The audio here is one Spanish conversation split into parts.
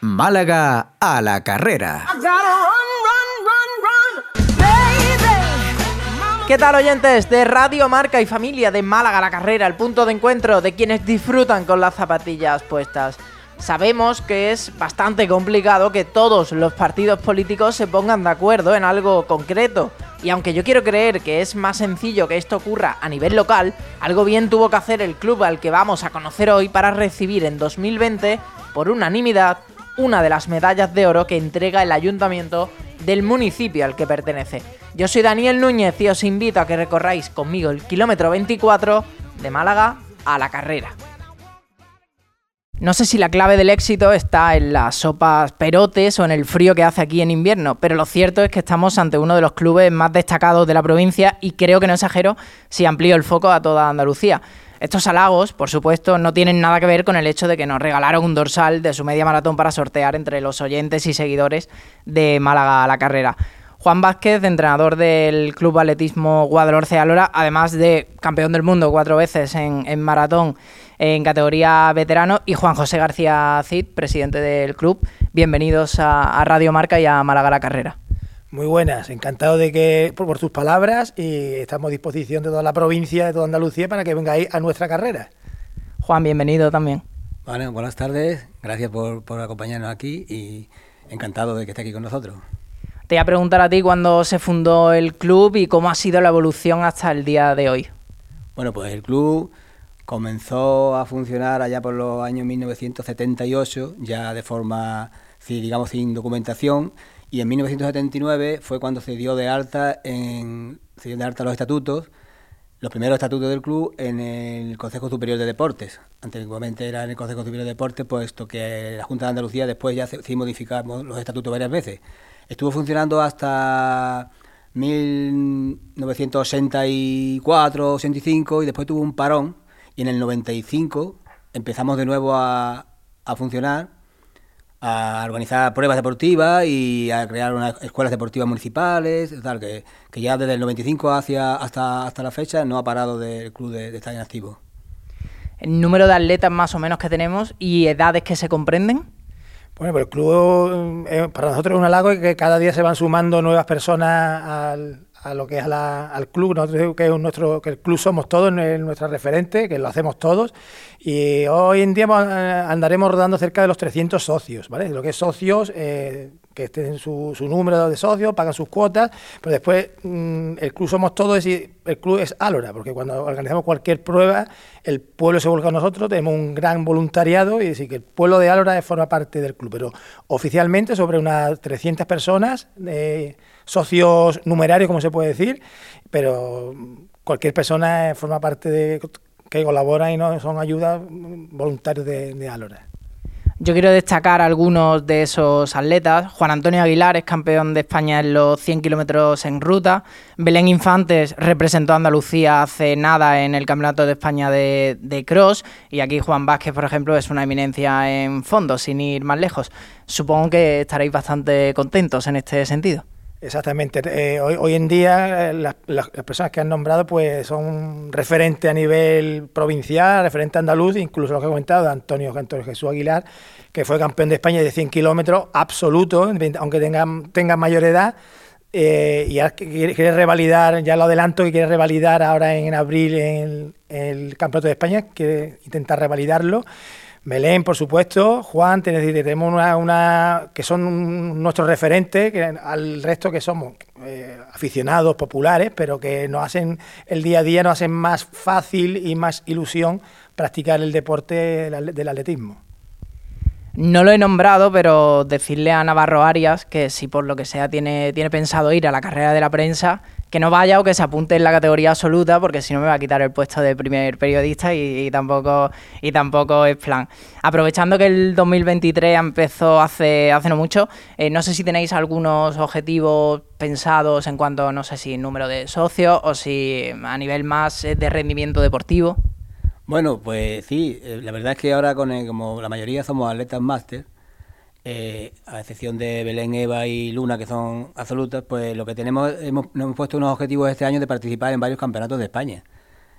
Málaga a la carrera. ¿Qué tal oyentes de Radio Marca y Familia de Málaga a la carrera, el punto de encuentro de quienes disfrutan con las zapatillas puestas? Sabemos que es bastante complicado que todos los partidos políticos se pongan de acuerdo en algo concreto. Y aunque yo quiero creer que es más sencillo que esto ocurra a nivel local, algo bien tuvo que hacer el club al que vamos a conocer hoy para recibir en 2020, por unanimidad, una de las medallas de oro que entrega el ayuntamiento del municipio al que pertenece. Yo soy Daniel Núñez y os invito a que recorráis conmigo el kilómetro 24 de Málaga a la carrera. No sé si la clave del éxito está en las sopas perotes o en el frío que hace aquí en invierno, pero lo cierto es que estamos ante uno de los clubes más destacados de la provincia y creo que no exagero si amplío el foco a toda Andalucía. Estos halagos, por supuesto, no tienen nada que ver con el hecho de que nos regalaron un dorsal de su media maratón para sortear entre los oyentes y seguidores de Málaga a la carrera. Juan Vázquez, entrenador del Club Atletismo Guadalhorce Alora, además de campeón del mundo cuatro veces en, en maratón en categoría veterano, y Juan José García Cid, presidente del club. Bienvenidos a, Radio Marca y a Málaga la Carrera. Muy buenas, encantado de que por, tus palabras y estamos a disposición de toda la provincia, de toda Andalucía, para que vengáis a nuestra carrera. Juan, bienvenido también. Bueno, buenas tardes, gracias por, por acompañarnos aquí y encantado de que esté aquí con nosotros. Te voy a preguntar a ti cuándo se fundó el club y cómo ha sido la evolución hasta el día de hoy. Bueno, pues el club comenzó a funcionar allá por los años 1978, ya de forma, digamos, sin documentación, y en 1979 fue cuando se dio de alta, en, se dio de alta los estatutos, los primeros estatutos del club en el Consejo Superior de Deportes. Antiguamente era en el Consejo Superior de Deportes, puesto que la Junta de Andalucía después ya sí modificamos los estatutos varias veces. Estuvo funcionando hasta 1984, 85 y después tuvo un parón y en el 95 empezamos de nuevo a, funcionar, a organizar pruebas deportivas y a crear unas escuelas deportivas municipales, tal, que, ya desde el 95 hacia, hasta, hasta la fecha no ha parado del club de, estar en activo. ¿El número de atletas más o menos que tenemos y edades que se comprenden? Bueno, pues el club eh, para nosotros es un halago y que cada día se van sumando nuevas personas al, a lo que es al club, nosotros que es nuestro, que el club somos todos nuestra referente, que lo hacemos todos, y hoy en día andaremos rodando cerca de los 300 socios, ¿vale? Lo que es socios, eh, que estén su, su número de socios, pagan sus cuotas, pero después mm, el club somos todos y el club es Álora, porque cuando organizamos cualquier prueba, el pueblo se vuelca a nosotros, tenemos un gran voluntariado y decir que el pueblo de Álora forma parte del club, pero oficialmente sobre unas 300 personas, eh, socios numerarios, como se puede decir, pero cualquier persona forma parte de que colabora y no son ayudas voluntarios de, de Álora. Yo quiero destacar algunos de esos atletas. Juan Antonio Aguilar es campeón de España en los 100 kilómetros en ruta. Belén Infantes representó a Andalucía hace nada en el Campeonato de España de, de Cross. Y aquí Juan Vázquez, por ejemplo, es una eminencia en fondo, sin ir más lejos. Supongo que estaréis bastante contentos en este sentido. Exactamente. Eh, hoy, en día eh, las, personas que han nombrado pues son referentes a nivel provincial, referente andaluz, incluso lo que he comentado Antonio, Antonio Jesús Aguilar, que fue campeón de España de 100 kilómetros absoluto, aunque tenga, tenga mayor edad. Eh, y quiere, revalidar, ya lo adelanto, que quiere revalidar ahora en abril en el Campeonato de España, quiere intentar revalidarlo. Belén, por supuesto, Juan, tenemos una, que son nuestros referentes, al resto que somos eh, aficionados, populares, pero que nos hacen el día a día, nos hacen más fácil y más ilusión practicar el deporte del atletismo. No lo he nombrado, pero decirle a Navarro Arias que si por lo que sea tiene, tiene pensado ir a la carrera de la prensa, que no vaya o que se apunte en la categoría absoluta, porque si no me va a quitar el puesto de primer periodista y, tampoco y tampoco es plan. Aprovechando que el 2023 empezó hace, hace no mucho, eh, no sé si tenéis algunos objetivos pensados en cuanto, no sé si número de socios o si a nivel más eh, de rendimiento deportivo. Bueno, pues sí, eh, la verdad es que ahora con como la mayoría somos atletas máster, eh, a excepción de Belén, Eva y Luna, que son absolutas, pues lo que tenemos, hemos, nos hemos puesto unos objetivos este año de participar en varios campeonatos de España.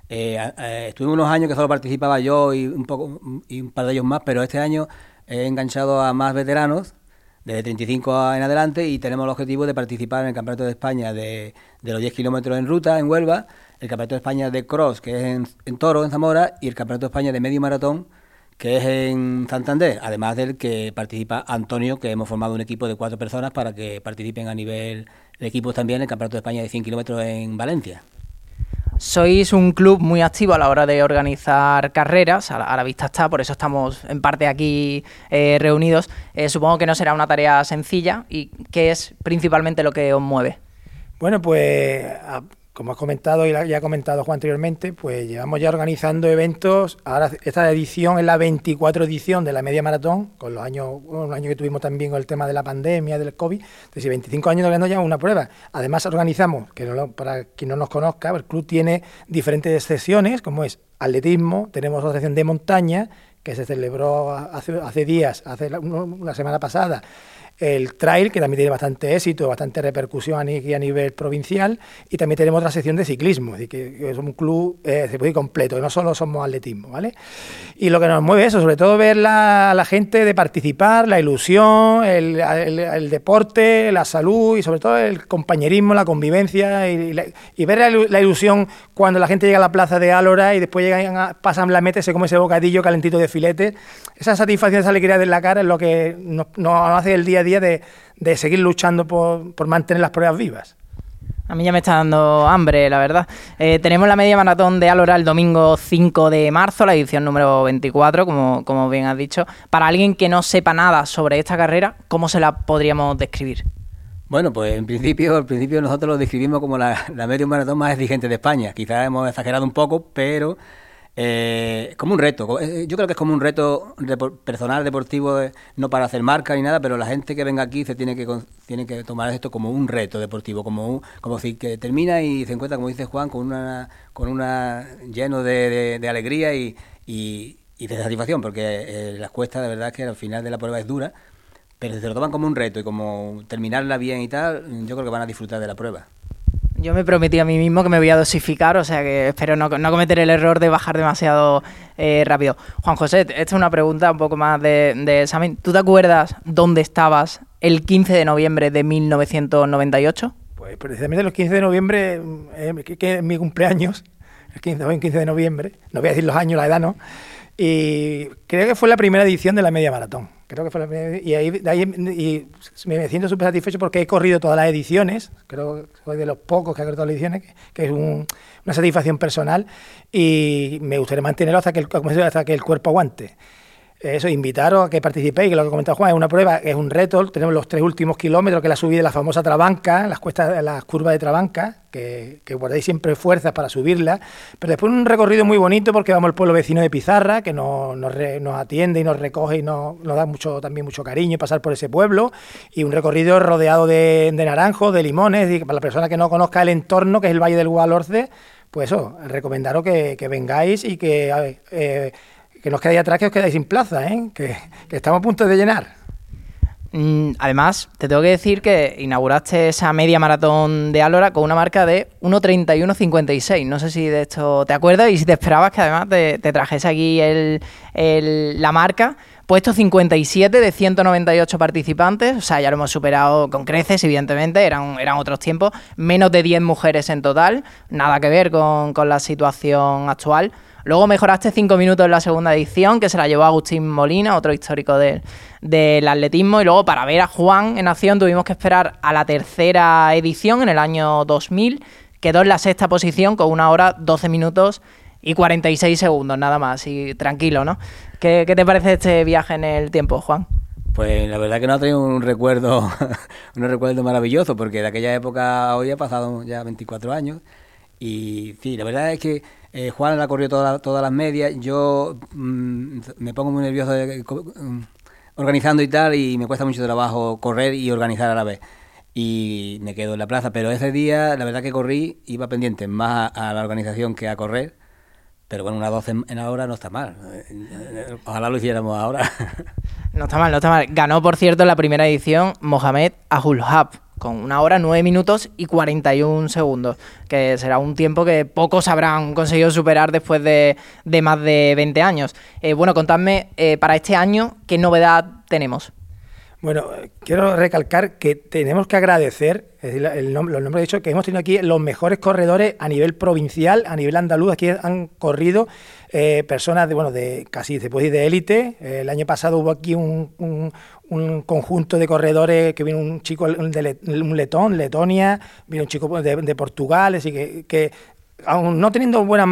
eh, estuve unos años que solo participaba yo y un, poco, y un par de ellos más, pero este año he enganchado a más veteranos desde 35 en adelante y tenemos el objetivo de participar en el Campeonato de España de, los 10 kilómetros en ruta en Huelva, el Campeonato de España de Cross, que es en, Toro, en Zamora, y el Campeonato de España de Medio Maratón, que es en Santander, además del que participa Antonio, que hemos formado un equipo de cuatro personas para que participen a nivel de equipos también en el Campeonato de España de 100 kilómetros en Valencia. Sois un club muy activo a la hora de organizar carreras, a la, vista está, por eso estamos en parte aquí eh, reunidos. Eh, supongo que no será una tarea sencilla y ¿qué es principalmente lo que os mueve? Bueno, pues como has comentado y ya ha comentado Juan anteriormente, pues llevamos ya organizando eventos. Ahora esta edición es la 24 edición de la media maratón, con los años, un año que tuvimos también con el tema de la pandemia, del COVID. Entonces, 25 años no ya una prueba. Además, organizamos, que para quien no nos conozca, el club tiene diferentes sesiones, como es atletismo, tenemos otra sección de montaña, que se celebró hace días, hace una semana pasada, el trail, que también tiene bastante éxito, bastante repercusión a nivel provincial, y también tenemos otra sección de ciclismo, es decir, que, es un club eh, completo, no solo somos atletismo, ¿vale? Y lo que nos mueve eso, sobre todo ver la, la gente de participar, la ilusión, el, deporte, la salud y sobre todo el compañerismo, la convivencia y, ver la, ilusión cuando la gente llega a la plaza de Álora y después llegan pasan la meta y se come ese bocadillo calentito de filete. Esa satisfacción, esa alegría de la cara es lo que nos hace el día a día de, seguir luchando por, mantener las pruebas vivas. A mí ya me está dando hambre, la verdad. Eh, tenemos la media maratón de Alora el domingo 5 de marzo, la edición número 24, como, como bien has dicho. Para alguien que no sepa nada sobre esta carrera, ¿cómo se la podríamos describir? Bueno, pues en principio, al principio nosotros lo describimos como la, la media maratón más exigente de España. Quizás hemos exagerado un poco, pero eh, como un reto, eh, yo creo que es como un reto personal, deportivo, eh, no para hacer marca ni nada, pero la gente que venga aquí se tiene que tiene que tomar esto como un reto deportivo, como un, como si que termina y se encuentra, como dice Juan, con una con una lleno de, alegría y, y, de satisfacción, porque las cuestas de verdad que al final de la prueba es dura, pero si se lo toman como un reto y como terminarla bien y tal, yo creo que van a disfrutar de la prueba. Yo me prometí a mí mismo que me voy a dosificar, o sea que espero no, cometer el error de bajar demasiado eh, rápido. Juan José, esta es una pregunta un poco más de, de, examen. ¿Tú te acuerdas dónde estabas el 15 de noviembre de 1998? Pues precisamente el 15 de noviembre, eh, que, es mi cumpleaños, el 15, el 15 de noviembre, no voy a decir los años, la edad no, y creo que fue la primera edición de la media maratón. Creo que fue la primera, y ahí, y me siento súper satisfecho porque he corrido todas las ediciones, creo que soy de los pocos que ha corrido todas las ediciones, que, es una satisfacción personal y me gustaría mantenerlo hasta que hasta que el cuerpo aguante eso, invitaros a que participéis, que lo que comentaba Juan es una prueba, es un reto, tenemos los tres últimos kilómetros, que la subida de la famosa Trabanca, las cuestas, las curvas de Trabanca, que, que guardáis siempre fuerzas para subirla, pero después un recorrido muy bonito porque vamos al pueblo vecino de Pizarra, que nos, nos, atiende y nos recoge y nos, da mucho, también mucho cariño pasar por ese pueblo, y un recorrido rodeado de, naranjos, de limones, para la persona que no conozca el entorno, que es el Valle del Guadalhorce, pues eso, recomendaros que, vengáis y que... Eh, que nos quedáis atrás, que os quedáis sin plaza, ¿eh? que, estamos a punto de llenar. Mm, además, te tengo que decir que inauguraste esa media maratón de Álora con una marca de 1.31.56. No sé si de esto te acuerdas y si te esperabas que además te, trajese aquí el, la marca. Puesto 57 de 198 participantes, o sea, ya lo hemos superado con creces, evidentemente, eran, eran otros tiempos. Menos de 10 mujeres en total, nada que ver con, con la situación actual. Luego mejoraste cinco minutos en la segunda edición, que se la llevó Agustín Molina, otro histórico del atletismo. Y luego para ver a Juan en acción tuvimos que esperar a la tercera edición en el año 2000. Quedó en la sexta posición con una hora, 12 minutos y 46 segundos, nada más. Y tranquilo, ¿no? ¿Qué, te parece este viaje en el tiempo, Juan? Pues la verdad que no ha tenido un recuerdo, un recuerdo maravilloso, porque de aquella época hoy ha pasado ya 24 años. Y sí, la verdad es que eh, Juan la corrió todas las medias. Yo mm, me pongo muy nervioso mm, organizando y tal, y me cuesta mucho trabajo correr y organizar a la vez. Y me quedo en la plaza. Pero ese día, la verdad que corrí, iba pendiente más a, la organización que a correr. Pero bueno, una 12 en la hora no está mal. Eh, ojalá lo hiciéramos ahora. No está mal, no está mal. Ganó, por cierto, la primera edición Mohamed Ahulhab con una hora, nueve minutos y 41 segundos, que será un tiempo que pocos habrán conseguido superar después de, más de 20 años. Eh, bueno, contadme eh, para este año qué novedad tenemos. Bueno, quiero recalcar que tenemos que agradecer, es decir, el nombre, los nombres de hecho, que hemos tenido aquí los mejores corredores a nivel provincial, a nivel andaluz. Aquí han corrido eh, personas de, bueno, de casi se puede de élite. el año pasado hubo aquí un, conjunto de corredores que vino un chico, de, un letón, Letonia, vino un chico de, Portugal, así que, que aún no teniendo buena,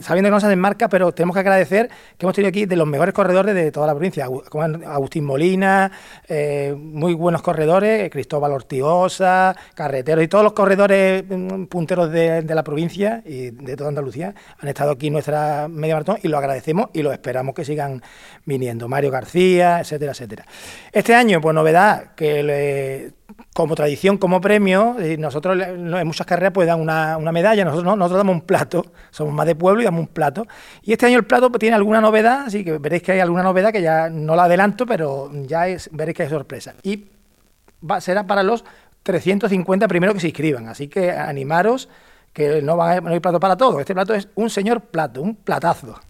sabiendo que no se hacen marca, pero tenemos que agradecer que hemos tenido aquí de los mejores corredores de toda la provincia, como Agustín Molina, eh, muy buenos corredores, Cristóbal Ortigosa, Carreteros y todos los corredores mm, punteros de, la provincia y de toda Andalucía han estado aquí en nuestra media maratón y lo agradecemos y lo esperamos que sigan viniendo. Mario García, etcétera, etcétera. Este año, pues novedad, que le como tradición, como premio, eh, nosotros en muchas carreras pues dan una, medalla, nosotros no, nosotros damos un plato, somos más de pueblo y damos un plato. Y este año el plato pues, tiene alguna novedad, así que veréis que hay alguna novedad que ya no la adelanto, pero ya es, veréis que hay sorpresa. Y será para los 350 primeros que se inscriban, así que animaros que no, va no hay plato para todos. Este plato es un señor plato, un platazo.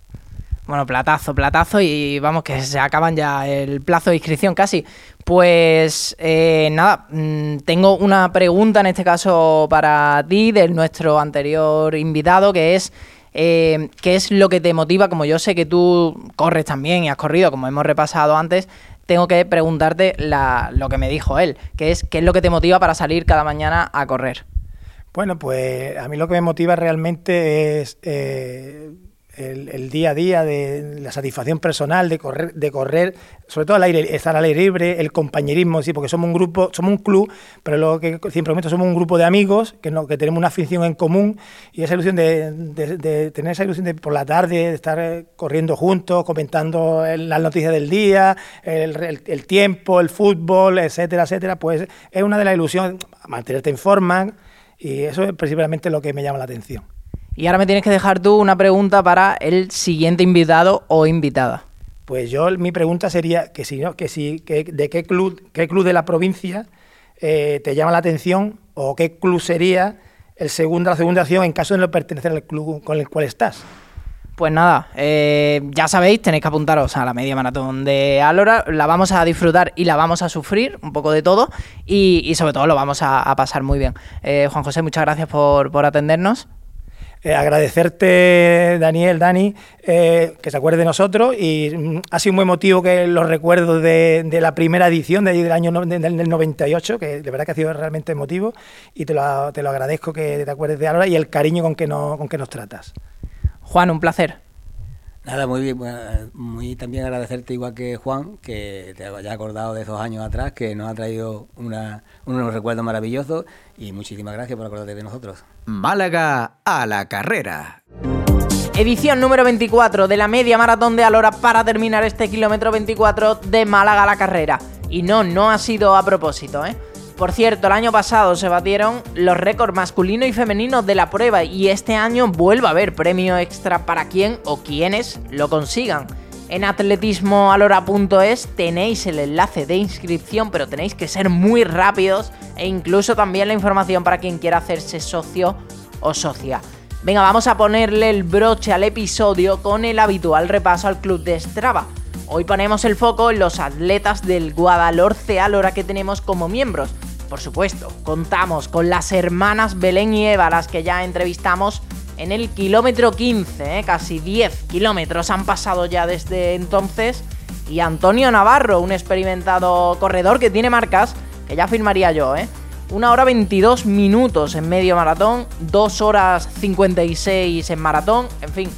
Bueno, platazo, platazo y vamos que se acaban ya el plazo de inscripción casi. Pues eh, nada, mm, tengo una pregunta en este caso para ti, de nuestro anterior invitado, que es eh, qué es lo que te motiva, como yo sé que tú corres también y has corrido, como hemos repasado antes, tengo que preguntarte lo que me dijo él, que es qué es lo que te motiva para salir cada mañana a correr. Bueno, pues a mí lo que me motiva realmente es eh, el, día a día, de la satisfacción personal de correr, de correr, sobre todo al aire, estar al aire libre, el compañerismo, sí, porque somos un grupo, somos un club, pero lo que siempre comento, somos un grupo de amigos que, no, que tenemos una afición en común y esa ilusión de, tener esa ilusión de por la tarde de estar eh, corriendo juntos, comentando las noticias del día, el, tiempo, el fútbol, etcétera, etcétera, pues es una de las ilusiones, mantenerte en forma y eso es principalmente lo que me llama la atención. Y ahora me tienes que dejar tú una pregunta para el siguiente invitado o invitada. Pues yo mi pregunta sería que si no, que si, que, de qué club, qué club de la provincia eh, te llama la atención o qué club sería el segundo, la segunda acción en caso de no pertenecer al club con el cual estás. Pues nada, eh, ya sabéis, tenéis que apuntaros a la media maratón de Alora, la vamos a disfrutar y la vamos a sufrir, un poco de todo, y, sobre todo lo vamos a, pasar muy bien. Eh, Juan José, muchas gracias por, por atendernos. Eh, agradecerte, Daniel, Dani, eh, que se acuerde de nosotros y mm, ha sido muy emotivo que los recuerdos de, la primera edición de del año del, 98, que de verdad que ha sido realmente emotivo y te lo, te lo agradezco que te acuerdes de ahora y el cariño con que, no, con que nos tratas. Juan, un placer. Nada, muy bien, muy también agradecerte igual que Juan, que te haya acordado de esos años atrás, que nos ha traído una, unos recuerdos maravillosos y muchísimas gracias por acordarte de nosotros. Málaga a la carrera. Edición número 24 de la media maratón de Alora para terminar este kilómetro 24 de Málaga a la carrera. Y no, no ha sido a propósito, ¿eh? Por cierto, el año pasado se batieron los récords masculino y femenino de la prueba y este año vuelve a haber premio extra para quien o quienes lo consigan. En atletismoalora.es tenéis el enlace de inscripción, pero tenéis que ser muy rápidos e incluso también la información para quien quiera hacerse socio o socia. Venga, vamos a ponerle el broche al episodio con el habitual repaso al club de Strava. Hoy ponemos el foco en los atletas del Guadalhorce Alora que tenemos como miembros. Por supuesto, contamos con las hermanas Belén y Eva, las que ya entrevistamos en el kilómetro 15, ¿eh? casi 10 kilómetros han pasado ya desde entonces. Y Antonio Navarro, un experimentado corredor que tiene marcas, que ya firmaría yo, ¿eh? Una hora 22 minutos en medio maratón, 2 horas 56 en maratón, en fin,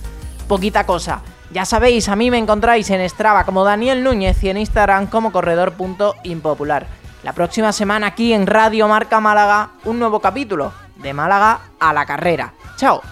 poquita cosa. Ya sabéis, a mí me encontráis en Strava como Daniel Núñez y en Instagram como corredor.impopular. La próxima semana aquí en Radio Marca Málaga, un nuevo capítulo de Málaga a la carrera. ¡Chao!